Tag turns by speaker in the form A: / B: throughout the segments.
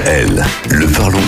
A: DKL, le parlons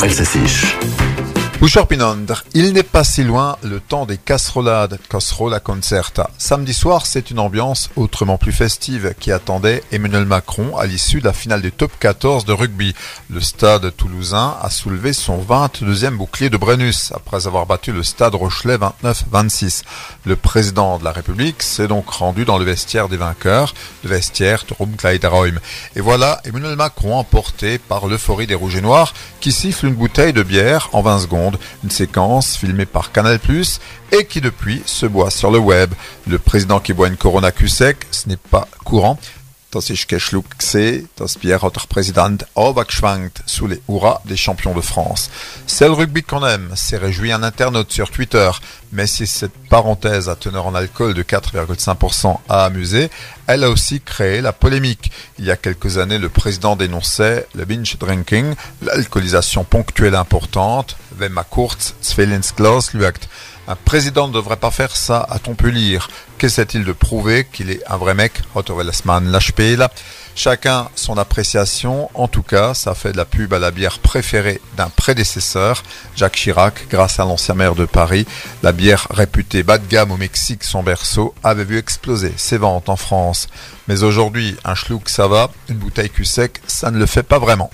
A: Elsassisch.
B: Pinondre, il n'est pas si loin le temps des casserolades, casserola concerta. Samedi soir, c'est une ambiance autrement plus festive qui attendait Emmanuel Macron à l'issue de la finale du top 14 de rugby. Le stade toulousain a soulevé son 22e bouclier de Brennus après avoir battu le stade Rochelet 29-26. Le président de la République s'est donc rendu dans le vestiaire des vainqueurs, le vestiaire de Rumkleideräum. Et voilà Emmanuel Macron emporté par l'euphorie des Rouges et Noirs qui siffle une bouteille de bière en 20 secondes une séquence filmée par Canal+, et qui depuis se boit sur le web. Le président qui boit une Corona cul sec, ce n'est pas courant. Das ist geschluckt das Pierre hat geschwankt sous les hurrahs des champions de France. C'est le rugby qu'on aime, s'est réjoui un internaute sur Twitter. Mais si cette parenthèse à teneur en alcool de 4,5% a amusé, elle a aussi créé la polémique. Il y a quelques années, le président dénonçait le binge drinking, l'alcoolisation ponctuelle importante, wenn ma kurz un président ne devrait pas faire ça, à ton pu lire. Qu'essaie-t-il de prouver qu'il est un vrai mec Chacun son appréciation. En tout cas, ça fait de la pub à la bière préférée d'un prédécesseur, Jacques Chirac, grâce à l'ancien maire de Paris. La bière réputée bas de gamme au Mexique, son berceau, avait vu exploser ses ventes en France. Mais aujourd'hui, un schluck ça va, une bouteille cul sec, ça ne le fait pas vraiment.